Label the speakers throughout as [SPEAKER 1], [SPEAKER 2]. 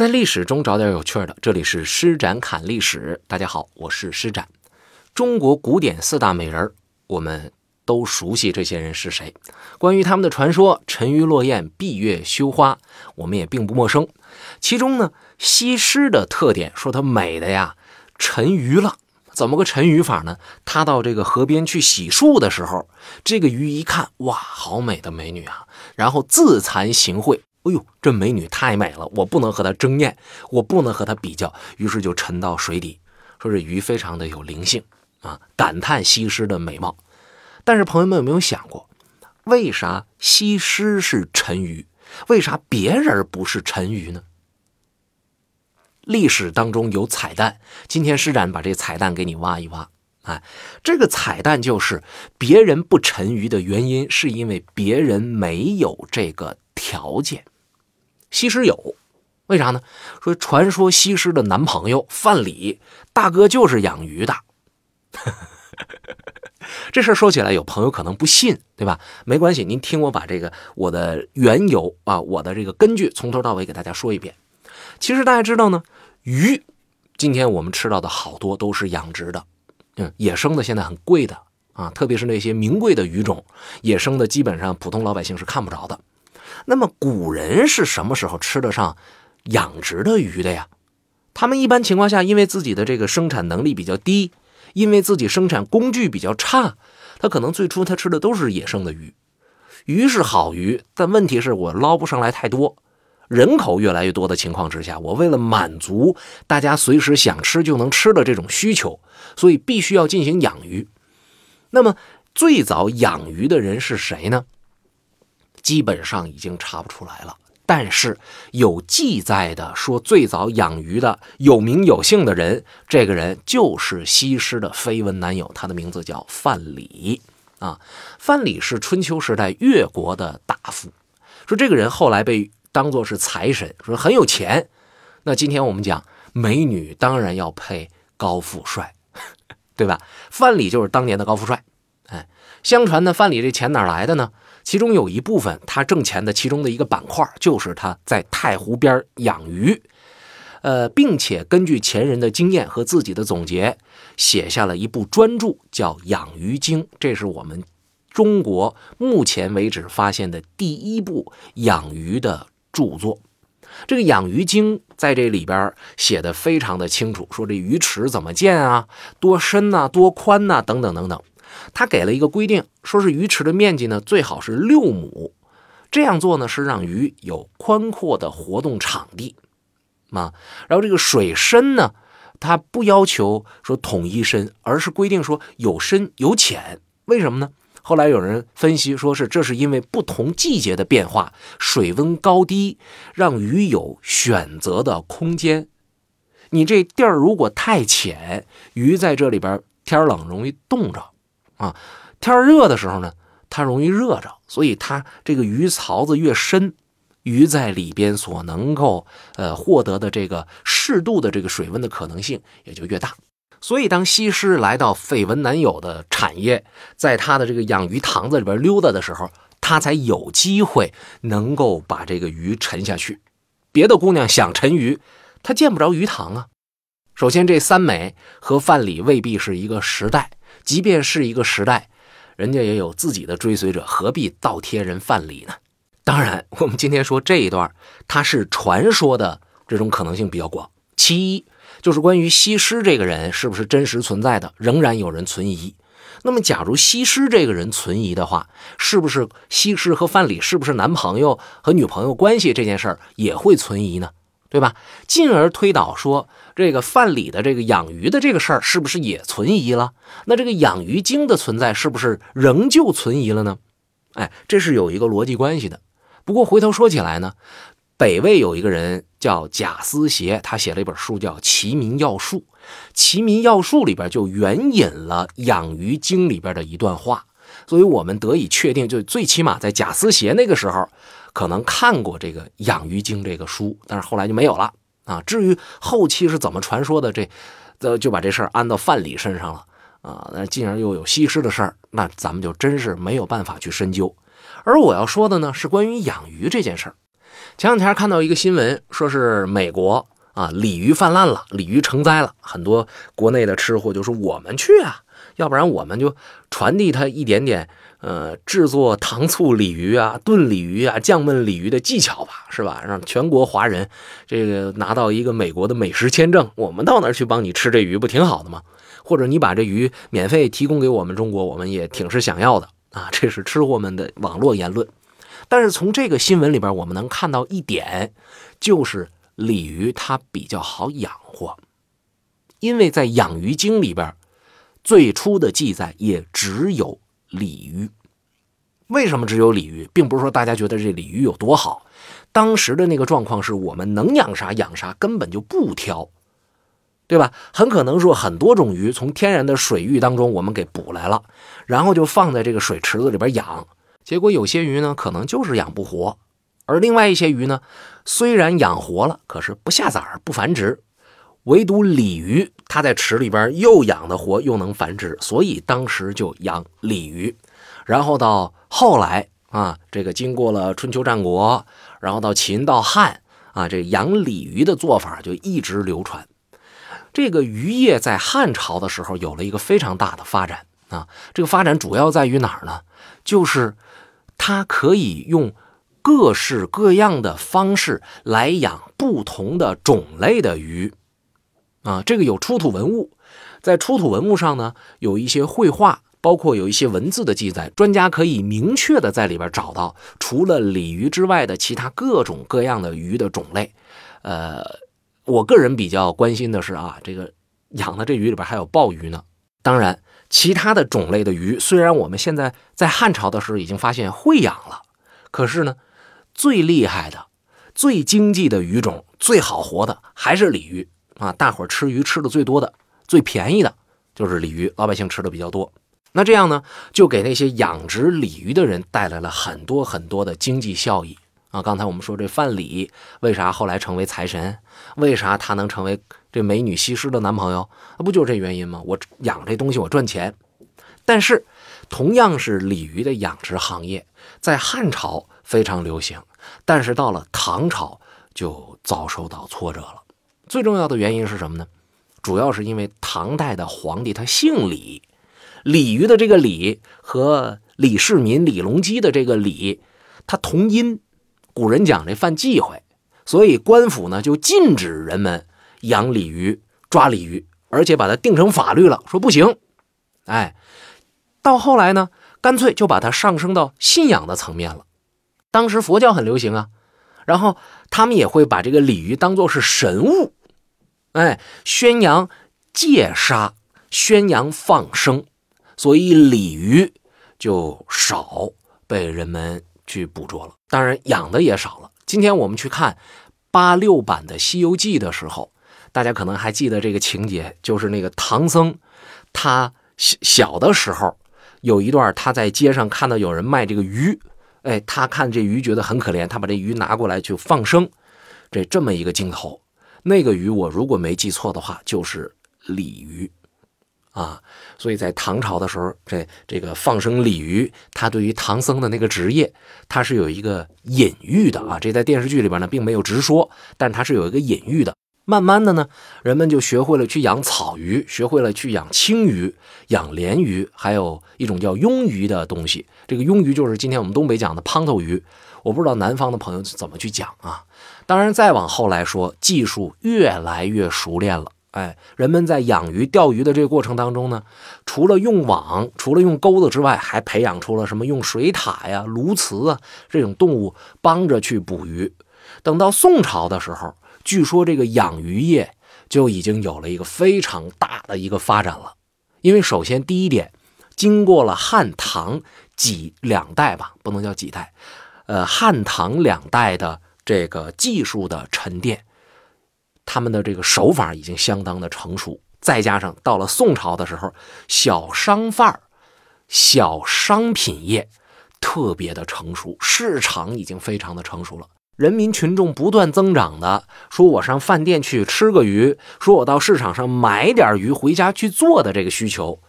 [SPEAKER 1] 在历史中找点有趣的，这里是施展侃历史。大家好，我是施展。中国古典四大美人，我们都熟悉这些人是谁。关于他们的传说，沉鱼落雁、闭月羞花，我们也并不陌生。其中呢，西施的特点，说她美的呀，沉鱼了。怎么个沉鱼法呢？她到这个河边去洗漱的时候，这个鱼一看，哇，好美的美女啊！然后自惭形秽。哎呦，这美女太美了，我不能和她争艳，我不能和她比较，于是就沉到水底。说这鱼非常的有灵性啊，感叹西施的美貌。但是朋友们有没有想过，为啥西施是沉鱼，为啥别人不是沉鱼呢？历史当中有彩蛋，今天施展把这彩蛋给你挖一挖。哎，这个彩蛋就是别人不沉鱼的原因，是因为别人没有这个条件。西施有，为啥呢？说传说西施的男朋友范蠡大哥就是养鱼的。这事说起来，有朋友可能不信，对吧？没关系，您听我把这个我的缘由啊，我的这个根据从头到尾给大家说一遍。其实大家知道呢，鱼，今天我们吃到的好多都是养殖的，嗯，野生的现在很贵的啊，特别是那些名贵的鱼种，野生的基本上普通老百姓是看不着的。那么古人是什么时候吃得上养殖的鱼的呀？他们一般情况下，因为自己的这个生产能力比较低，因为自己生产工具比较差，他可能最初他吃的都是野生的鱼。鱼是好鱼，但问题是我捞不上来太多。人口越来越多的情况之下，我为了满足大家随时想吃就能吃的这种需求，所以必须要进行养鱼。那么最早养鱼的人是谁呢？基本上已经查不出来了，但是有记载的说，最早养鱼的有名有姓的人，这个人就是西施的绯闻男友，他的名字叫范蠡啊。范蠡是春秋时代越国的大夫，说这个人后来被当作是财神，说很有钱。那今天我们讲美女，当然要配高富帅，对吧？范蠡就是当年的高富帅。哎，相传呢，范蠡这钱哪来的呢？其中有一部分他挣钱的其中的一个板块，就是他在太湖边养鱼，呃，并且根据前人的经验和自己的总结，写下了一部专著，叫《养鱼经》。这是我们中国目前为止发现的第一部养鱼的著作。这个《养鱼经》在这里边写的非常的清楚，说这鱼池怎么建啊，多深呐，多宽呐，等等等等。他给了一个规定，说是鱼池的面积呢最好是六亩，这样做呢是让鱼有宽阔的活动场地，啊，然后这个水深呢，他不要求说统一深，而是规定说有深有浅。为什么呢？后来有人分析说是这是因为不同季节的变化，水温高低，让鱼有选择的空间。你这地儿如果太浅，鱼在这里边天冷容易冻着。啊，天热的时候呢，它容易热着，所以它这个鱼槽子越深，鱼在里边所能够呃获得的这个适度的这个水温的可能性也就越大。所以当西施来到绯闻男友的产业，在他的这个养鱼塘子里边溜达的时候，他才有机会能够把这个鱼沉下去。别的姑娘想沉鱼，她见不着鱼塘啊。首先，这三美和范蠡未必是一个时代。即便是一个时代，人家也有自己的追随者，何必倒贴人范蠡呢？当然，我们今天说这一段，它是传说的这种可能性比较广。其一就是关于西施这个人是不是真实存在的，仍然有人存疑。那么，假如西施这个人存疑的话，是不是西施和范蠡是不是男朋友和女朋友关系这件事儿也会存疑呢？对吧？进而推导说，这个范蠡的这个养鱼的这个事儿是不是也存疑了？那这个养鱼经的存在是不是仍旧存疑了呢？哎，这是有一个逻辑关系的。不过回头说起来呢，北魏有一个人叫贾思勰，他写了一本书叫《齐民要术》，《齐民要术》里边就援引了养鱼经里边的一段话，所以我们得以确定，就最起码在贾思勰那个时候。可能看过这个《养鱼经》这个书，但是后来就没有了啊。至于后期是怎么传说的，这，呃，就把这事儿安到范蠡身上了啊。那进而又有西施的事儿，那咱们就真是没有办法去深究。而我要说的呢，是关于养鱼这件事儿。前两天看到一个新闻，说是美国啊鲤鱼泛滥了，鲤鱼成灾了，很多国内的吃货就说我们去啊，要不然我们就传递它一点点。呃，制作糖醋鲤鱼啊、炖鲤鱼啊、酱焖鲤鱼的技巧吧，是吧？让全国华人这个拿到一个美国的美食签证，我们到那儿去帮你吃这鱼，不挺好的吗？或者你把这鱼免费提供给我们中国，我们也挺是想要的啊。这是吃货们的网络言论。但是从这个新闻里边，我们能看到一点，就是鲤鱼它比较好养活，因为在养鱼经里边，最初的记载也只有。鲤鱼，为什么只有鲤鱼？并不是说大家觉得这鲤鱼有多好，当时的那个状况是我们能养啥养啥，根本就不挑，对吧？很可能说很多种鱼从天然的水域当中我们给捕来了，然后就放在这个水池子里边养，结果有些鱼呢可能就是养不活，而另外一些鱼呢虽然养活了，可是不下崽不繁殖。唯独鲤鱼，它在池里边又养得活，又能繁殖，所以当时就养鲤鱼。然后到后来啊，这个经过了春秋战国，然后到秦到汉啊，这养鲤鱼的做法就一直流传。这个渔业在汉朝的时候有了一个非常大的发展啊，这个发展主要在于哪儿呢？就是它可以用各式各样的方式来养不同的种类的鱼。啊，这个有出土文物，在出土文物上呢，有一些绘画，包括有一些文字的记载，专家可以明确的在里边找到除了鲤鱼之外的其他各种各样的鱼的种类。呃，我个人比较关心的是啊，这个养的这鱼里边还有鲍鱼呢。当然，其他的种类的鱼，虽然我们现在在汉朝的时候已经发现会养了，可是呢，最厉害的、最经济的鱼种、最好活的还是鲤鱼。啊，大伙吃鱼吃的最多的、最便宜的，就是鲤鱼，老百姓吃的比较多。那这样呢，就给那些养殖鲤鱼的人带来了很多很多的经济效益啊。刚才我们说这范蠡为啥后来成为财神？为啥他能成为这美女西施的男朋友？那不就是这原因吗？我养这东西我赚钱。但是，同样是鲤鱼的养殖行业，在汉朝非常流行，但是到了唐朝就遭受到挫折了。最重要的原因是什么呢？主要是因为唐代的皇帝他姓李，鲤鱼的这个鲤和李世民、李隆基的这个李，它同音。古人讲这犯忌讳，所以官府呢就禁止人们养鲤鱼、抓鲤鱼，而且把它定成法律了，说不行。哎，到后来呢，干脆就把它上升到信仰的层面了。当时佛教很流行啊，然后他们也会把这个鲤鱼当做是神物。哎，宣扬戒杀，宣扬放生，所以鲤鱼就少被人们去捕捉了。当然，养的也少了。今天我们去看八六版的《西游记》的时候，大家可能还记得这个情节，就是那个唐僧，他小小的时候有一段，他在街上看到有人卖这个鱼，哎，他看这鱼觉得很可怜，他把这鱼拿过来去放生，这这么一个镜头。那个鱼，我如果没记错的话，就是鲤鱼，啊，所以在唐朝的时候，这这个放生鲤鱼，它对于唐僧的那个职业，它是有一个隐喻的啊。这在电视剧里边呢，并没有直说，但它是有一个隐喻的。慢慢的呢，人们就学会了去养草鱼，学会了去养青鱼、养鲢鱼，还有一种叫鳙鱼的东西。这个鳙鱼就是今天我们东北讲的胖头鱼。我不知道南方的朋友怎么去讲啊。当然，再往后来说，技术越来越熟练了。哎，人们在养鱼、钓鱼的这个过程当中呢，除了用网、除了用钩子之外，还培养出了什么用水獭呀、鸬鹚啊这种动物帮着去捕鱼。等到宋朝的时候，据说这个养鱼业就已经有了一个非常大的一个发展了。因为首先第一点，经过了汉唐几两代吧，不能叫几代，呃，汉唐两代的。这个技术的沉淀，他们的这个手法已经相当的成熟，再加上到了宋朝的时候，小商贩儿、小商品业特别的成熟，市场已经非常的成熟了。人民群众不断增长的说，我上饭店去吃个鱼，说我到市场上买点鱼回家去做的这个需求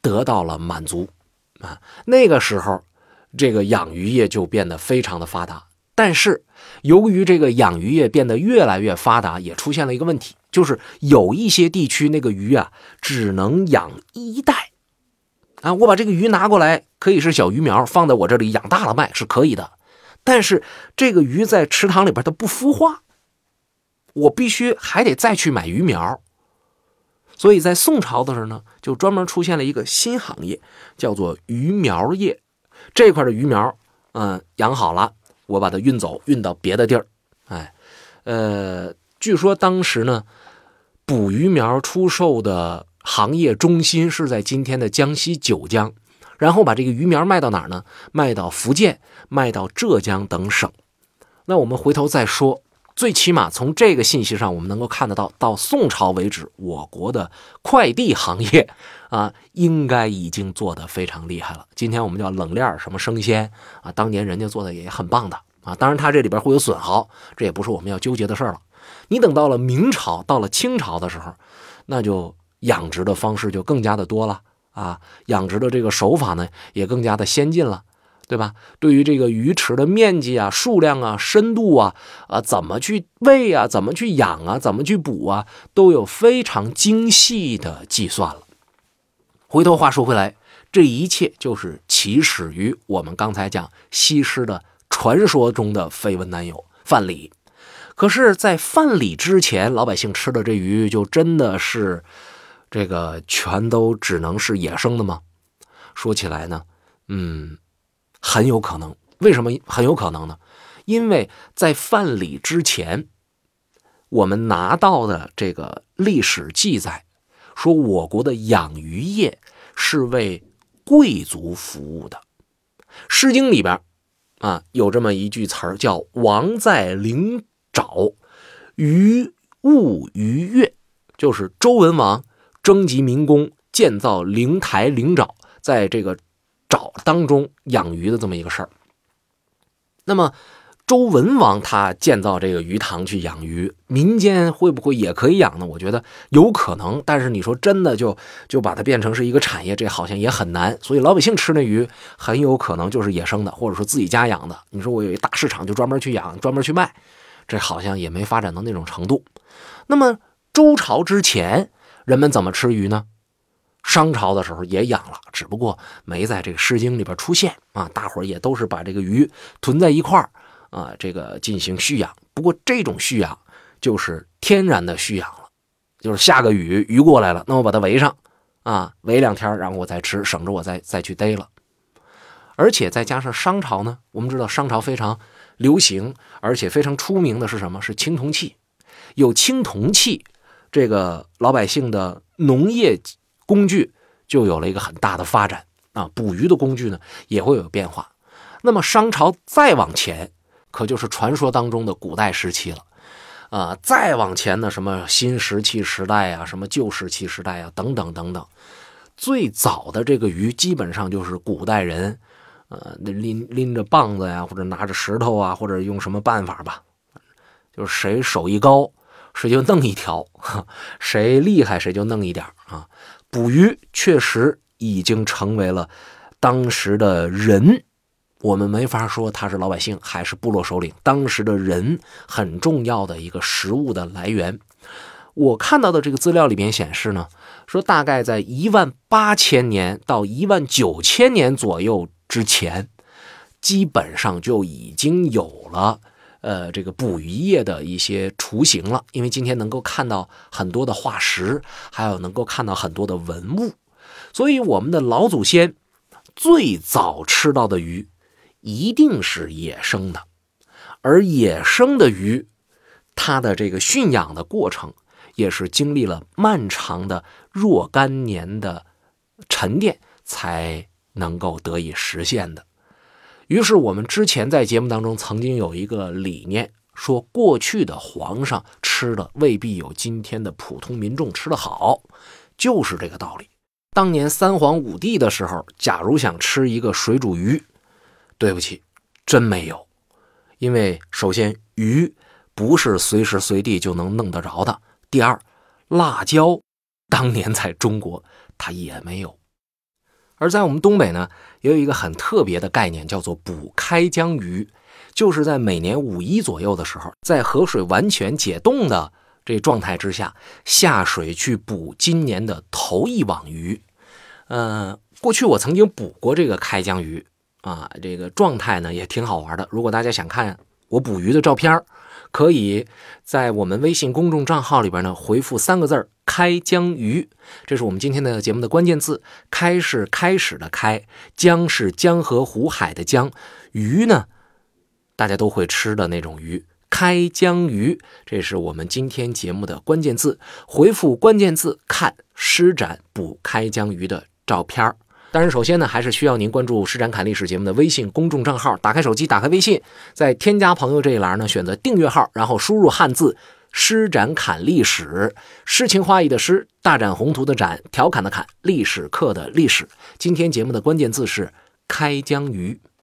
[SPEAKER 1] 得到了满足啊。那个时候，这个养鱼业就变得非常的发达。但是由于这个养鱼业变得越来越发达，也出现了一个问题，就是有一些地区那个鱼啊只能养一代。啊，我把这个鱼拿过来，可以是小鱼苗，放在我这里养大了卖是可以的。但是这个鱼在池塘里边它不孵化，我必须还得再去买鱼苗。所以在宋朝的时候呢，就专门出现了一个新行业，叫做鱼苗业。这块的鱼苗，嗯，养好了，我把它运走，运到别的地儿。哎，呃，据说当时呢，捕鱼苗出售的。行业中心是在今天的江西九江，然后把这个鱼苗卖到哪儿呢？卖到福建，卖到浙江等省。那我们回头再说，最起码从这个信息上，我们能够看得到，到宋朝为止，我国的快递行业 啊，应该已经做得非常厉害了。今天我们叫冷链什么生鲜啊，当年人家做的也很棒的啊。当然，它这里边会有损耗，这也不是我们要纠结的事儿了。你等到了明朝，到了清朝的时候，那就。养殖的方式就更加的多了啊，养殖的这个手法呢也更加的先进了，对吧？对于这个鱼池的面积啊、数量啊、深度啊、啊怎么去喂啊、怎么去养啊、怎么去补啊，都有非常精细的计算了。回头话说回来，这一切就是起始于我们刚才讲西施的传说中的绯闻男友范蠡。可是，在范蠡之前，老百姓吃的这鱼就真的是。这个全都只能是野生的吗？说起来呢，嗯，很有可能。为什么很有可能呢？因为在范蠡之前，我们拿到的这个历史记载，说我国的养鱼业是为贵族服务的。《诗经》里边啊有这么一句词儿，叫“王在灵沼，鱼物鱼跃”，就是周文王。征集民工建造灵台灵沼，在这个沼当中养鱼的这么一个事儿。那么周文王他建造这个鱼塘去养鱼，民间会不会也可以养呢？我觉得有可能，但是你说真的就就把它变成是一个产业，这好像也很难。所以老百姓吃那鱼很有可能就是野生的，或者说自己家养的。你说我有一大市场就专门去养，专门去卖，这好像也没发展到那种程度。那么周朝之前。人们怎么吃鱼呢？商朝的时候也养了，只不过没在这个《诗经》里边出现啊。大伙儿也都是把这个鱼囤在一块儿啊，这个进行蓄养。不过这种蓄养就是天然的蓄养了，就是下个雨，鱼过来了，那我把它围上啊，围两天，然后我再吃，省着我再再去逮了。而且再加上商朝呢，我们知道商朝非常流行，而且非常出名的是什么？是青铜器，有青铜器。这个老百姓的农业工具就有了一个很大的发展啊，捕鱼的工具呢也会有变化。那么商朝再往前，可就是传说当中的古代时期了啊。再往前呢，什么新石器时代啊，什么旧石器时代啊，等等等等。最早的这个鱼，基本上就是古代人，呃，拎拎着棒子呀，或者拿着石头啊，或者用什么办法吧，就是谁手艺高。谁就弄一条，谁厉害谁就弄一点啊！捕鱼确实已经成为了当时的人，我们没法说他是老百姓还是部落首领，当时的人很重要的一个食物的来源。我看到的这个资料里面显示呢，说大概在一万八千年到一万九千年左右之前，基本上就已经有了。呃，这个捕鱼业的一些雏形了，因为今天能够看到很多的化石，还有能够看到很多的文物，所以我们的老祖先最早吃到的鱼一定是野生的，而野生的鱼，它的这个驯养的过程也是经历了漫长的若干年的沉淀才能够得以实现的。于是，我们之前在节目当中曾经有一个理念，说过去的皇上吃的未必有今天的普通民众吃的好，就是这个道理。当年三皇五帝的时候，假如想吃一个水煮鱼，对不起，真没有，因为首先鱼不是随时随地就能弄得着的，第二，辣椒当年在中国它也没有。而在我们东北呢，也有一个很特别的概念，叫做捕开江鱼。就是在每年五一左右的时候，在河水完全解冻的这状态之下，下水去捕今年的头一网鱼。呃，过去我曾经捕过这个开江鱼啊，这个状态呢也挺好玩的。如果大家想看我捕鱼的照片可以在我们微信公众账号里边呢回复三个字开江鱼”，这是我们今天的节目的关键字。开是开始的开，江是江河湖海的江，鱼呢，大家都会吃的那种鱼。开江鱼，这是我们今天节目的关键字。回复关键字看施展捕开江鱼的照片儿。当然，首先呢，还是需要您关注“施展侃历史”节目的微信公众账号。打开手机，打开微信，在添加朋友这一栏呢，选择订阅号，然后输入汉字“施展侃历史”，诗情画意的诗，大展宏图的展，调侃的侃，历史课的历史。今天节目的关键字是开江鱼。